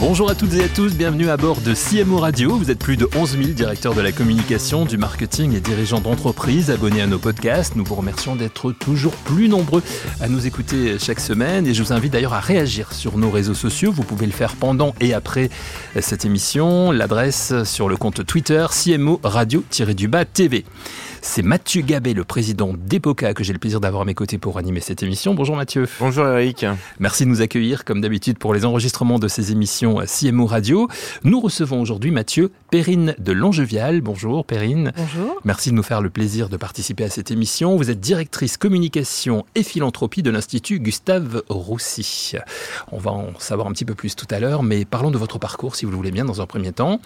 Bonjour à toutes et à tous, bienvenue à bord de CMO Radio. Vous êtes plus de 11 000 directeurs de la communication, du marketing et dirigeants d'entreprise abonnés à nos podcasts. Nous vous remercions d'être toujours plus nombreux à nous écouter chaque semaine et je vous invite d'ailleurs à réagir sur nos réseaux sociaux. Vous pouvez le faire pendant et après cette émission. L'adresse sur le compte Twitter CMO Radio-du-bas TV. C'est Mathieu Gabet, le président d'Epoca, que j'ai le plaisir d'avoir à mes côtés pour animer cette émission. Bonjour Mathieu. Bonjour Eric. Merci de nous accueillir, comme d'habitude, pour les enregistrements de ces émissions CMO Radio. Nous recevons aujourd'hui Mathieu Perrine de Longevial. Bonjour Perrine. Bonjour. Merci de nous faire le plaisir de participer à cette émission. Vous êtes directrice communication et philanthropie de l'Institut Gustave Roussy. On va en savoir un petit peu plus tout à l'heure, mais parlons de votre parcours, si vous le voulez bien, dans un premier temps.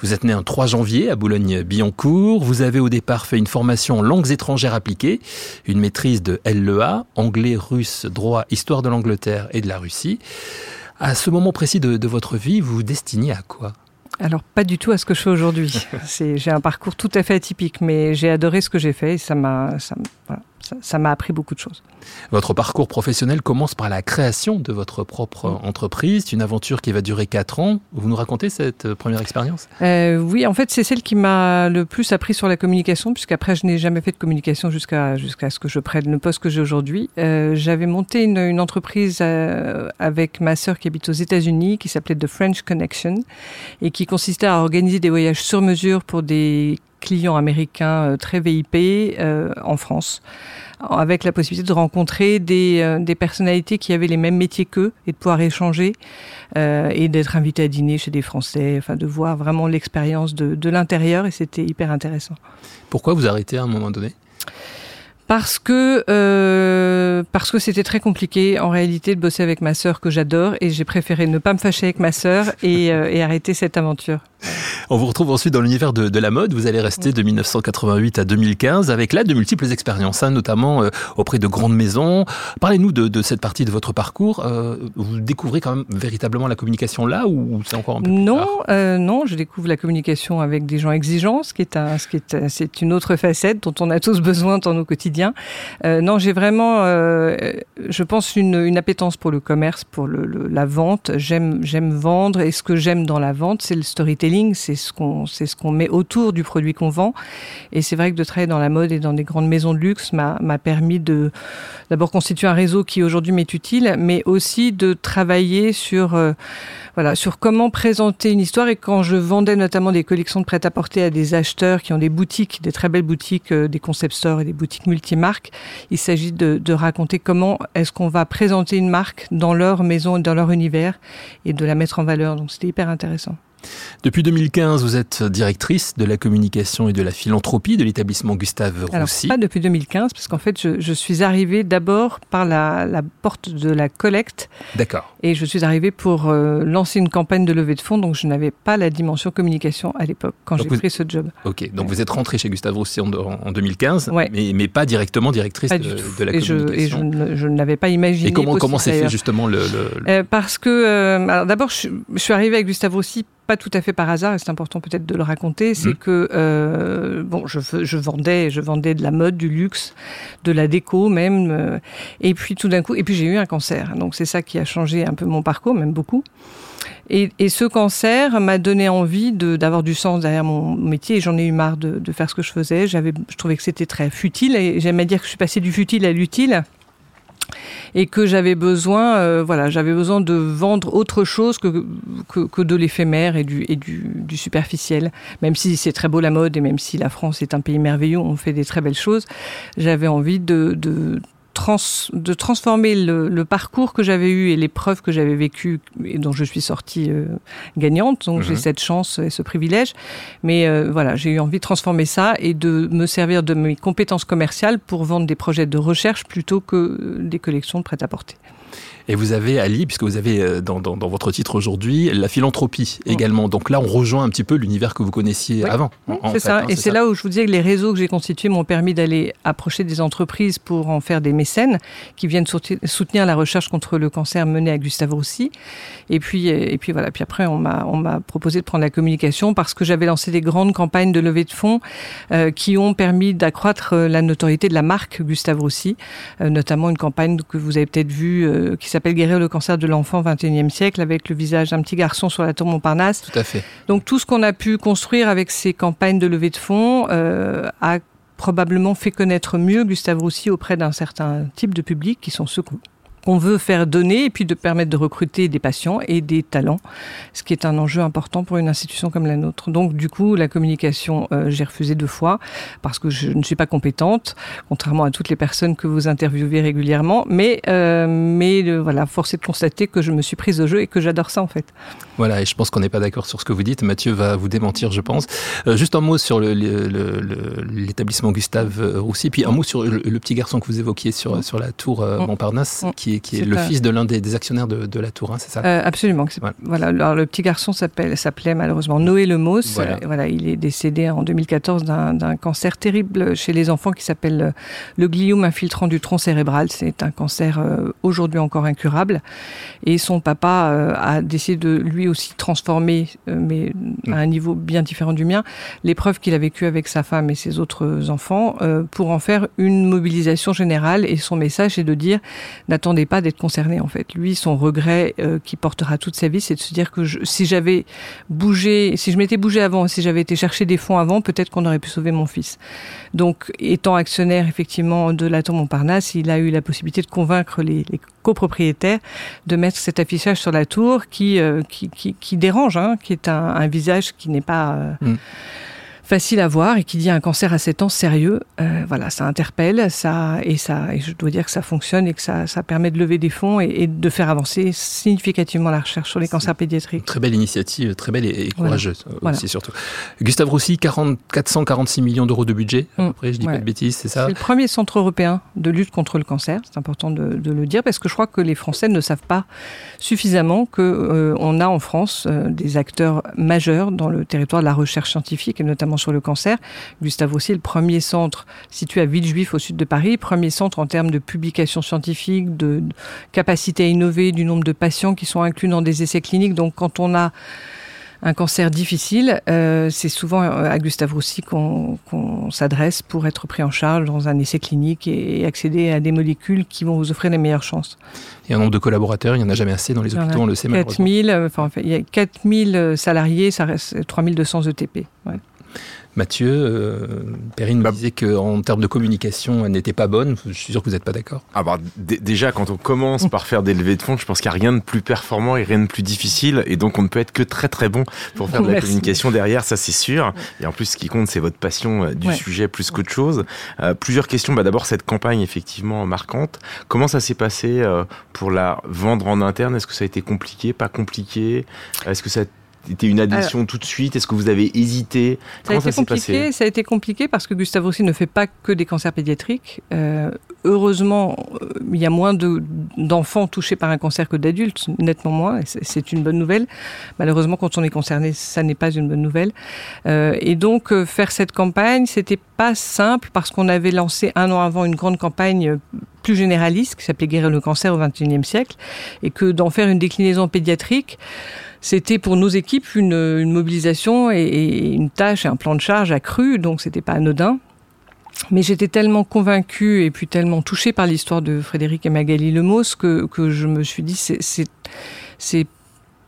Vous êtes né un 3 janvier à Boulogne-Billancourt. Vous avez au départ fait une formation langues étrangères appliquées, une maîtrise de LEA, anglais, russe, droit, histoire de l'Angleterre et de la Russie. À ce moment précis de, votre vie, vous vous destiniez à quoi? Alors pas du tout à ce que je fais aujourd'hui. j'ai un parcours tout à fait atypique, mais j'ai adoré ce que j'ai fait et ça m'a, voilà, ça m'a appris beaucoup de choses. Votre parcours professionnel commence par la création de votre propre entreprise. C'est une aventure qui va durer 4 ans. Vous nous racontez cette euh, première expérience? Euh, Oui, en fait, c'est celle qui m'a le plus appris sur la communication, puisqu'après, je n'ai jamais fait de communication jusqu'à jusqu'à ce que je prenne le poste que j'ai aujourd'hui. Euh, j'avais monté une, une entreprise avec ma sœur qui habite aux États-Unis, qui s'appelait The French Connection, et qui consistait à organiser des voyages sur mesure pour des clients américains très VIP en France avec la possibilité de rencontrer des, euh, des personnalités qui avaient les mêmes métiers qu'eux et de pouvoir échanger euh, et d'être invité à dîner chez des Français, enfin de voir vraiment l'expérience de, de l'intérieur et c'était hyper intéressant. Pourquoi vous arrêtez à un moment donné? Parce que euh, parce que c'était très compliqué en réalité de bosser avec ma sœur que j'adore et j'ai préféré ne pas me fâcher avec ma sœur et, euh, et arrêter cette aventure. On vous retrouve ensuite dans l'univers de, la mode. Vous allez rester de 1988 à 2015 avec là de multiples expériences, hein, notamment euh, auprès de grandes maisons. Parlez-nous de, cette partie de votre parcours. Euh, vous découvrez quand même véritablement la communication là ou c'est encore un peu plus Non, euh, non, je découvre la communication avec des gens exigeants, ce qui est un, ce qui est, c'est une autre facette dont on a tous besoin dans nos quotidiens. non, j'ai vraiment, je pense, une, une, appétence pour le commerce, pour le, la vente. J'aime, j'aime vendre et ce que j'aime dans la vente, c'est le storytelling, c'est c'est ce qu'on met autour du produit qu'on vend. Et c'est vrai que de travailler dans la mode et dans des grandes maisons de luxe m'a permis de d'abord constituer un réseau qui aujourd'hui m'est utile, mais aussi de travailler sur euh, voilà sur comment présenter une histoire. Et quand je vendais notamment des collections de prêt-à-porter à des acheteurs qui ont des boutiques, des très belles boutiques, euh, des concept stores et des boutiques multimarques, il s'agit de, de raconter comment est-ce qu'on va présenter une marque dans leur maison, dans leur univers, et de la mettre en valeur. Donc c'était hyper intéressant. Depuis 2015, vous êtes directrice de la communication et de la philanthropie de l'établissement Gustave Roussy. Alors, pas depuis 2015, parce qu'en fait, je, suis arrivée d'abord par la, porte de la collecte. D'accord. Et je suis arrivée pour euh, lancer une campagne de levée de fonds, donc je n'avais pas la dimension communication à l'époque, quand j'ai pris ce job. Ok, donc vous êtes rentrée chez Gustave Roussy en, 2015, mais, pas directement directrice de, la communication. et je, ne l'avais pas imaginé. Et comment, comment s'est fait justement le... Euh, parce que, euh, d'abord, je, je, suis arrivée avec Gustave Roussy pas tout à fait par hasard, et c'est important peut-être de le raconter, c'est mmh. que euh, bon, je, je vendais, je vendais de la mode, du luxe, de la déco même, euh, et puis tout d'un coup, et puis j'ai eu un cancer, donc c'est ça qui a changé un peu mon parcours, même beaucoup. Et, et ce cancer m'a donné envie d'avoir du sens derrière mon métier, et j'en ai eu marre de, de, faire ce que je faisais. J'avais, je trouvais que c'était très futile, et j'aimais dire que je suis passée du futile à l'utile et que j'avais besoin, euh, voilà, j'avais besoin de vendre autre chose que, que, de l'éphémère et, du, et du, du, superficiel. Même si c'est très beau la mode et même si la France est un pays merveilleux, on fait des très belles choses, j'avais envie de, de de transformer le, parcours que j'avais eu et les preuves que j'avais vécues et dont je suis sortie euh, gagnante. Donc j'ai mhm. cette chance et ce privilège. Mais euh, voilà, j'ai eu envie de transformer ça et de me servir de mes compétences commerciales pour vendre des projets de recherche plutôt que des collections de prêt-à-porter. Et vous avez, Ali, puisque vous avez euh, dans, dans, dans votre titre aujourd'hui, la philanthropie mm. également. Donc là, on rejoint un petit peu l'univers que vous connaissiez avant. C'est ça. Hein, et c'est là où je vous disais que les réseaux que j'ai constitués m'ont permis d'aller approcher des entreprises pour en faire des mécènes qui viennent soutenir la recherche contre le cancer menée à Gustave Roussy. Et puis, et puis voilà. Puis après, on m'a, on m'a proposé de prendre la communication parce que j'avais lancé des grandes campagnes de levée de fonds euh, qui ont permis d'accroître euh, la notoriété de la marque Gustave Roussy, euh, notamment une campagne que vous avez peut-être vue euh, qui s'appelle Guérir le cancer de l'enfant 21e siècle avec le visage d'un petit garçon sur la tour Montparnasse. Tout à fait. Donc tout ce qu'on a pu construire avec ces campagnes de levée de fonds euh, a probablement fait connaître mieux Gustave Roussy auprès d'un certain type de public qui sont ceux qu'on veut faire donner et puis de permettre de recruter des patients et des talents, ce qui est un enjeu important pour une institution comme la nôtre. Donc du coup, la communication, euh, j'ai refusé deux fois parce que je ne suis pas compétente, contrairement à toutes les personnes que vous interviewez régulièrement. Mais euh, mais euh, voilà, force est de constater que je me suis prise au jeu et que j'adore ça en fait. Voilà, et je pense qu'on n'est pas d'accord sur ce que vous dites. Mathieu va vous démentir, je pense. Juste un mot sur l'établissement Gustave Roussy, puis un mot sur le, le, petit garçon que vous évoquiez sur, sur la tour euh, Montparnasse, mmh. qui est, qui est, est le fils de l'un des, des, actionnaires de, de la tour, hein, c'est ça euh, Absolument. Voilà. voilà. Alors, le petit garçon s'appelait malheureusement Noé Lemos. Voilà. voilà. il est décédé en 2014 d'un cancer terrible chez les enfants qui s'appelle le gliome infiltrant du tronc cérébral. C'est un cancer euh, aujourd'hui encore incurable. Et son papa euh, a décidé de lui aussi transformer, euh, mais mmh. à un niveau bien différent du mien, l'épreuve qu'il a vécue avec sa femme et ses autres enfants euh, pour en faire une mobilisation générale. Et son message est de dire n'attendez pas d'être concerné en fait. Lui, son regret euh, qui portera toute sa vie, c'est de se dire que si j'avais bougé, si je m'étais bougé avant, si j'avais été chercher des fonds avant, peut-être qu'on aurait pu sauver mon fils. Donc, étant actionnaire effectivement de la tour Montparnasse, il a eu la possibilité de convaincre les, copropriétaires de mettre cet affichage sur la tour qui, euh, qui, qui, dérange, hein, qui est un, un visage qui n'est pas euh, mm facile à voir et qui dit un cancer à 7 ans sérieux, euh, voilà, ça interpelle, ça et ça et je dois dire que ça fonctionne et que ça, ça permet de lever des fonds et, et, de faire avancer significativement la recherche sur les cancers pédiatriques. Très belle initiative, très belle et, et courageuse voilà. aussi voilà. surtout. Gustave Roussy, 40, 446 millions d'euros de budget, à peu près, je dis ouais. pas de bêtises, c'est ça C'est le premier centre européen de lutte contre le cancer, c'est important de, de, le dire parce que je crois que les Français ne savent pas suffisamment que euh, on a en France euh, des acteurs majeurs dans le territoire de la recherche scientifique et notamment sur le cancer. Gustave aussi, le premier centre situé à Villejuif au sud de Paris, premier centre en termes de publications scientifiques, de, capacité à innover, du nombre de patients qui sont inclus dans des essais cliniques. Donc quand on a un cancer difficile, euh, c'est souvent à Gustave Roussy qu'on qu s'adresse pour être pris en charge dans un essai clinique et accéder à des molécules qui vont vous offrir les meilleures chances. Il y a un nombre de collaborateurs, il n'y en a jamais assez dans les hôpitaux, on le sait 4000, enfin, il y a 4000 salariés, ça reste 3200 ETP. Ouais. Mathieu, euh, Perrine bah, me disait qu'en termes de communication, elle n'était pas bonne. Je suis sûr que vous n'êtes pas d'accord. Ah bah, déjà, quand on commence par faire des levées de fonds, je pense qu'il n'y a rien de plus performant et rien de plus difficile. Et donc, on ne peut être que très très bon pour faire de la Merci. communication derrière, ça c'est sûr. Et en plus, ce qui compte, c'est votre passion euh, du ouais. sujet plus qu'autre chose. Euh, plusieurs questions. Bah, D'abord, cette campagne effectivement marquante. Comment ça s'est passé euh, pour la vendre en interne? Est-ce que ça a été compliqué, pas compliqué? Est-ce que ça a c'était une addition Alors, tout de suite Est-ce que vous avez hésité? Comment ça, ça s'est passé? Ça a été compliqué parce que Gustave Roussy ne fait pas que des cancers pédiatriques. Euh, heureusement, euh, il y a moins d'enfants de, touchés par un cancer que d'adultes, nettement moins. C'est une bonne nouvelle. Malheureusement, quand on est concerné, ça n'est pas une bonne nouvelle. Euh, et donc, euh, faire cette campagne, c'était pas simple parce qu'on avait lancé un an avant une grande campagne plus généraliste qui s'appelait Guérir le cancer au XXIe siècle et que d'en faire une déclinaison pédiatrique, c'était pour nos équipes une, mobilisation et, et, une tâche et un plan de charge accru, donc c'était pas anodin. Mais j'étais tellement convaincue et puis tellement touchée par l'histoire de Frédéric et Magali Lemos que, que je me suis dit c'est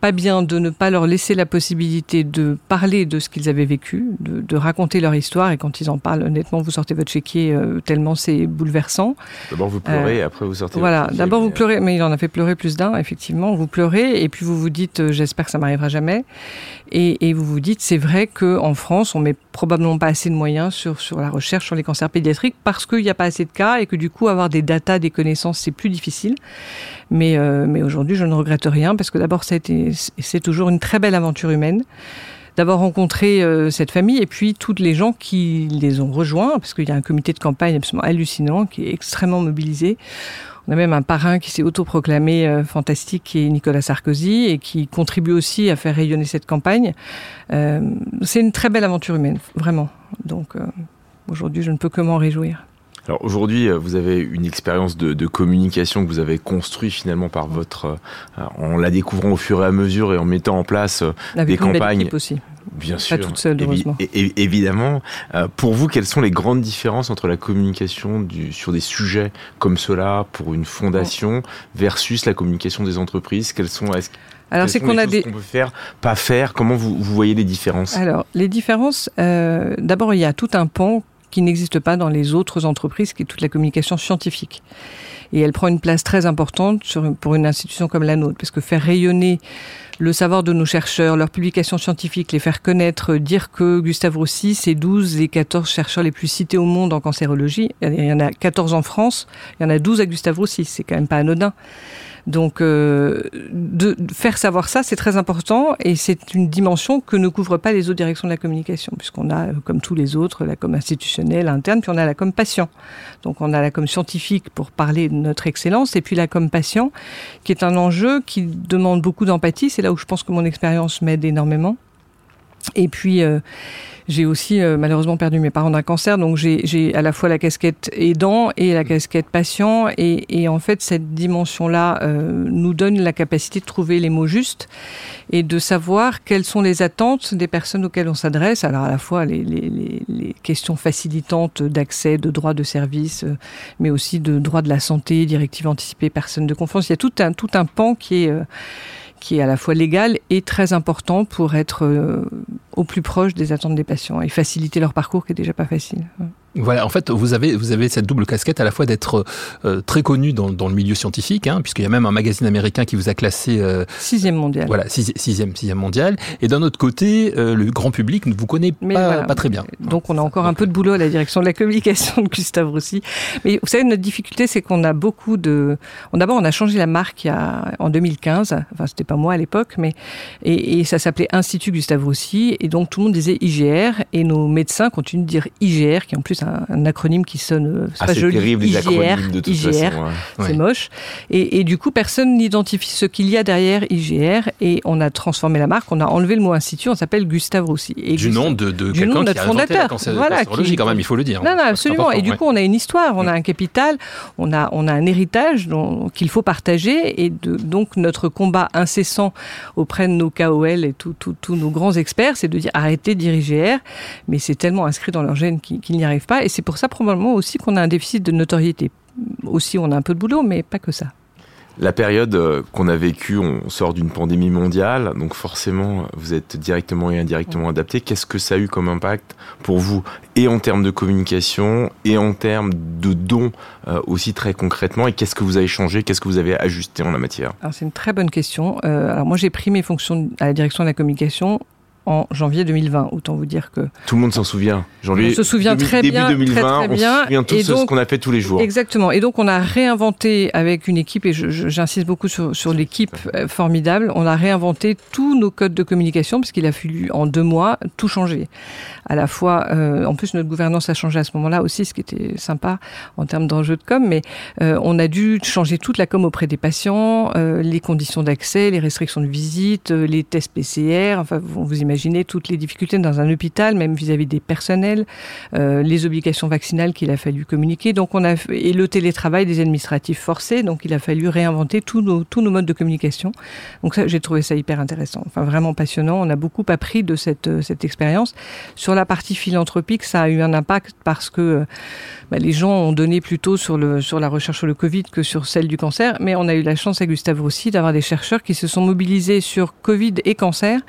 pas bien de ne pas leur laisser la possibilité de parler de ce qu'ils avaient vécu, de, de, raconter leur histoire. Et quand ils en parlent, honnêtement, vous sortez votre chéquier euh, tellement c'est bouleversant. D'abord vous pleurez, euh, après vous sortez. Voilà, d'abord vous pleurez, mais il en a fait pleurer plus d'un, effectivement. Vous pleurez et puis vous vous dites, euh, j'espère que ça m'arrivera jamais. Et, vous vous dites, c'est vrai qu'en France, on met probablement pas assez de moyens sur, sur la recherche sur les cancers pédiatriques parce qu'il n'y a pas assez de cas et que du coup, avoir des datas, des connaissances, c'est plus difficile. Mais, euh, mais aujourd'hui, je ne regrette rien parce que d'abord, c'est toujours une très belle aventure humaine d'avoir rencontré cette famille et puis toutes les gens qui les ont rejoints, parce qu'il y a un comité de campagne absolument hallucinant qui est extrêmement mobilisé. On a même un parrain qui s'est autoproclamé euh, fantastique, qui est Nicolas Sarkozy, et qui contribue aussi à faire rayonner cette campagne. Euh, c'est une très belle aventure humaine, vraiment. Donc euh, aujourd'hui, je ne peux que m'en réjouir. Alors aujourd'hui, vous avez une expérience de, communication que vous avez construite finalement par votre, en la découvrant au fur et à mesure et en mettant en place des campagnes. aussi. Bien sûr. Pas toute seule, heureusement. évidemment. Euh, pour vous, quelles sont les grandes différences entre la communication du, sur des sujets comme cela pour une fondation versus la communication des entreprises? Quelles sont alors c'est qu'on a des qu'on peut faire, pas faire? Comment vous, vous voyez les différences? Alors les différences. Euh, D'abord, il y a tout un pan qui n'existe pas dans les autres entreprises, qui est toute la communication scientifique. Et elle prend une place très importante sur, pour une institution comme la nôtre, parce que faire rayonner le savoir de nos chercheurs, leurs publications scientifiques, les faire connaître, dire que Gustave Roussy, c'est 12 des 14 chercheurs les plus cités au monde en cancérologie. Il y en a 14 en France, il y en a 12 à Gustave Roussy, c'est quand même pas anodin. Donc, euh, faire savoir ça, c'est très important et c'est une dimension que ne couvrent pas les autres directions de la communication, puisqu'on a, euh, comme tous les autres, la com institutionnelle, interne, puis on a la com patient. Donc, on a la com scientifique pour parler de notre excellence et puis la com patient, qui est un enjeu qui demande beaucoup d'empathie. Là où je pense que mon expérience m'aide énormément. Et puis, euh, j'ai aussi euh, malheureusement perdu mes parents d'un cancer, donc j'ai à la fois la casquette aidant et la casquette patient. Et, et en fait, cette dimension-là euh, nous donne la capacité de trouver les mots justes et de savoir quelles sont les attentes des personnes auxquelles on s'adresse. Alors à la fois les, les, les questions facilitantes d'accès, de droit de service, mais aussi de droit de la santé, directive anticipée, personne de confiance. Il y a tout un, tout un pan qui est qui est à la fois légal et très important pour être euh, au plus proche des attentes des patients et faciliter leur parcours qui est déjà pas facile. Voilà, en fait, vous avez, vous avez cette double casquette à la fois d'être euh, très connu dans, dans, le milieu scientifique, hein, puisqu'il y a même un magazine américain qui vous a classé... Euh, sixième mondial. Voilà, sixième, sixième mondial. Et d'un autre côté, euh, le grand public ne vous connaît pas, pas, très bien. Donc on a encore un peu de boulot à la direction de la communication de Gustave Roussy. Mais vous savez, notre difficulté, c'est qu'on a beaucoup de... D'abord, on a changé la marque il y a, en 2015. Enfin, c'était pas moi à l'époque, mais... Et, et ça s'appelait Institut Gustave Roussy. Et donc tout le monde disait IGR. Et nos médecins continuent de dire IGR, qui en plus un, acronyme qui sonne euh, ah, pas joli. Terrible, IGR, IGR, c'est moche. Et, et, du coup, personne n'identifie ce qu'il y a derrière IGR. Et on a transformé la marque, on a enlevé le mot institut, on s'appelle Gustave Roussy. Et du nom de, de quelqu'un qui a fondateur. La voilà, qui, quand même, il faut le dire. Non, non, absolument. Et du coup, on a une histoire, on a un capital, on a, on a un héritage qu'il faut partager. Et de, donc, notre combat incessant auprès de nos KOL et tous nos grands experts, c'est de dire arrêtez de diriger IGR. Mais c'est tellement inscrit dans leur gène qu'ils n'y arrivent pas. Et c'est pour ça probablement aussi qu'on a un déficit de notoriété. Aussi, on a un peu de boulot, mais pas que ça. La période euh, qu'on a vécue, on sort d'une pandémie mondiale, donc forcément, vous êtes directement et indirectement adapté. Qu'est-ce que ça a eu comme impact pour vous, et en termes de communication, et en termes de dons euh, aussi très concrètement Et qu'est-ce que vous avez changé Qu'est-ce que vous avez ajusté en la matière? C'est une très bonne question. Euh, alors moi, j'ai pris mes fonctions à la direction de la communication en janvier 2020. Autant vous dire que tout le monde s'en souvient. Janvier, on se souvient très début bien, 2020, très, très bien. On se souvient tous ce qu'on a fait tous les jours. Exactement. Et donc on a réinventé avec une équipe et j'insiste beaucoup sur, sur l'équipe euh, formidable. On a réinventé tous nos codes de communication parce qu'il a fallu en deux mois tout changer. À la fois, euh, en plus notre gouvernance a changé à ce moment-là aussi, ce qui était sympa en termes d'enjeux de com. Mais euh, on a dû changer toute la com auprès des patients, euh, les conditions d'accès, les restrictions de visite, les tests PCR. Enfin, vous, vous imaginez imaginez toutes les difficultés dans un hôpital, même vis-à-vis des personnels, euh, les obligations vaccinales qu'il a fallu communiquer. Donc on a et le télétravail des administratifs forcés. Donc il a fallu réinventer tous nos tous nos modes de communication. Donc ça, j'ai trouvé ça hyper intéressant. Enfin vraiment passionnant. On a beaucoup appris de cette euh, cette expérience. Sur la partie philanthropique, ça a eu un impact parce que euh, bah, les gens ont donné plutôt sur le sur la recherche sur le Covid que sur celle du cancer. Mais on a eu la chance à Gustave Roussy d'avoir des chercheurs qui se sont mobilisés sur Covid et cancer.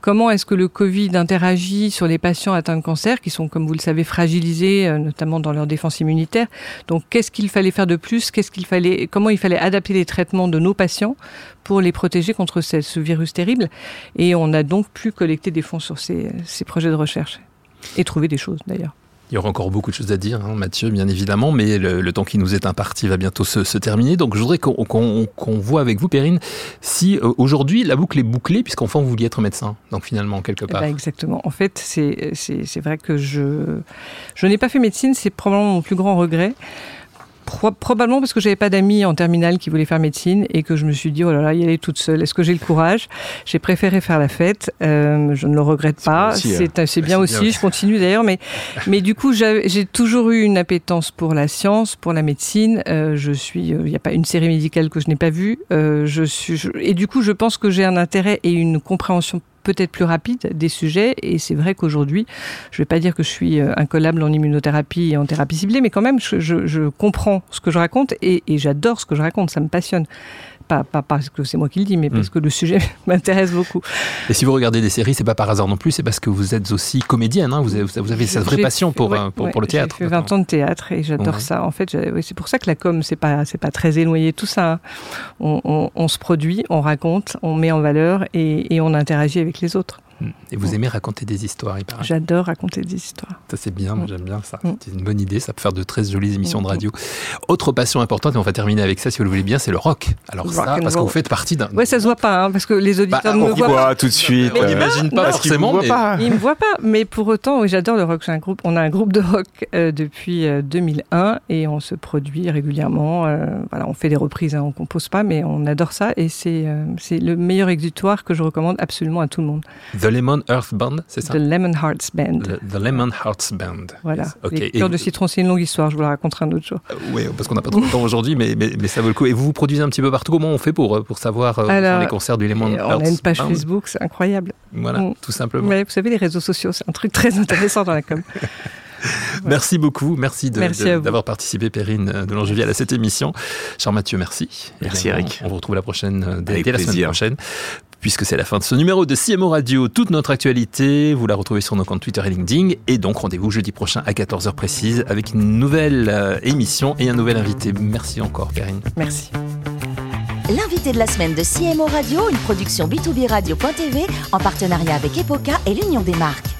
Comment est-ce que le Covid interagit sur les patients atteints de cancer, qui sont, comme vous le savez, fragilisés, euh, notamment dans leur défense immunitaire. Donc, qu'est-ce qu'il fallait faire de plus? Qu'est-ce qu'il fallait Comment il fallait adapter les traitements de nos patients pour les protéger contre ce, virus terrible? Et on a donc pu collecter des fonds sur ces projets de recherche et trouver des choses, d'ailleurs. Il y aura encore beaucoup de choses à dire, hein, Mathieu, bien évidemment, mais le, temps qui nous est imparti va bientôt se, terminer. Donc je voudrais qu'on voit avec vous, Perrine, si euh, aujourd'hui la boucle est bouclée, puisqu'enfant vous vouliez être médecin, donc finalement, quelque part. Eh ben, exactement. En fait, c'est vrai que je, je n'ai pas fait médecine, c'est probablement mon plus grand regret probablement parce que j'avais pas d'amis en terminale qui voulaient faire médecine et que je me suis dit oh là là y aller toute seule. Est-ce que j'ai le courage? J'ai préféré faire la fête. Euh, je ne le regrette pas. C'est bien, aussi. Je continue d'ailleurs, mais mais du coup j'ai toujours eu une appétence pour la science, pour la médecine. Euh, je suis. Il n'y a pas une série médicale que je n'ai pas vue. Euh, je suis. et du coup je pense que j'ai un intérêt et une compréhension peut-être plus rapide des sujets. Et c'est vrai qu'aujourd'hui, je ne vais pas dire que je suis euh, incollable en immunothérapie et en thérapie ciblée, mais quand même, je, comprends ce que je raconte et, et j'adore ce que je raconte. Ça me passionne. Pas, parce que c'est moi qui le dis, mais parce hmm. que le sujet m'intéresse beaucoup. Et si vous regardez des séries, c'est pas par hasard non plus, c'est parce que vous êtes aussi comédienne, hein, vous, avez, vous, avez, cette vraie passion pour, euh, pour, le théâtre. J'ai fait 20 ans de théâtre et j'adore ça. En fait, c'est pour ça que la com, c'est pas, pas très éloigné tout ça. Hein. On, on, se produit, on raconte, on met en valeur et, et on interagit avec les autres. Mm. Et vous aimez raconter des histoires, il paraît. J'adore raconter des histoires. Ça, c'est bien, mm. j'aime bien ça. Mm. C'est une bonne idée, ça peut faire de très jolies émissions de radio. Autre passion importante, et on va terminer avec ça si vous le voulez bien, c'est le rock. Alors, ça, parce que vous faites partie d'un. Ouais, ça se voit pas, hein, parce que les auditeurs bah, ne me voient pas. tout de suite. on n'imagine pas forcément. Ils ne me voient pas, mais pour autant, oui, j'adore le rock. Un groupe, on a un groupe de rock euh, depuis 2001 euh, et on se produit régulièrement. Euh, voilà, on fait des reprises, hein, on compose pas, mais on adore ça et c'est c'est le meilleur exutoire que je recommande absolument à tout le monde. The Lemon Earth Band, c'est ça? The Lemon Hearts Band. The, Lemon Hearts Band. Voilà. Okay. Les de citron, c'est une longue histoire, je vous la raconterai un autre jour. Euh, oui, parce qu'on n'a pas trop de temps aujourd'hui, mais, mais, ça vaut le coup. Et vous vous produisez un petit peu partout. Comment on fait pour, euh, pour savoir euh, les concerts du Lemon Hearts Band On a une page Facebook, c'est incroyable. Voilà, mm. tout simplement. vous savez, les réseaux sociaux, c'est un truc très intéressant dans la com. Merci beaucoup. Merci d'avoir participé, Perrine de l'Angeville, à cette émission. Cher Mathieu, merci. Merci, Eric. On, vous retrouve la prochaine, dès, la semaine prochaine puisque c'est la fin de ce numéro de CMO Radio. Toute notre actualité, vous la retrouvez sur nos comptes Twitter et LinkedIn. Et donc, rendez-vous jeudi prochain à 14h précise avec une nouvelle euh, émission et un nouvel invité. Merci encore, Perrine. Merci. L'invité de la semaine de CMO Radio, une production B2B Radio.tv en partenariat avec Epoca et l'Union des marques.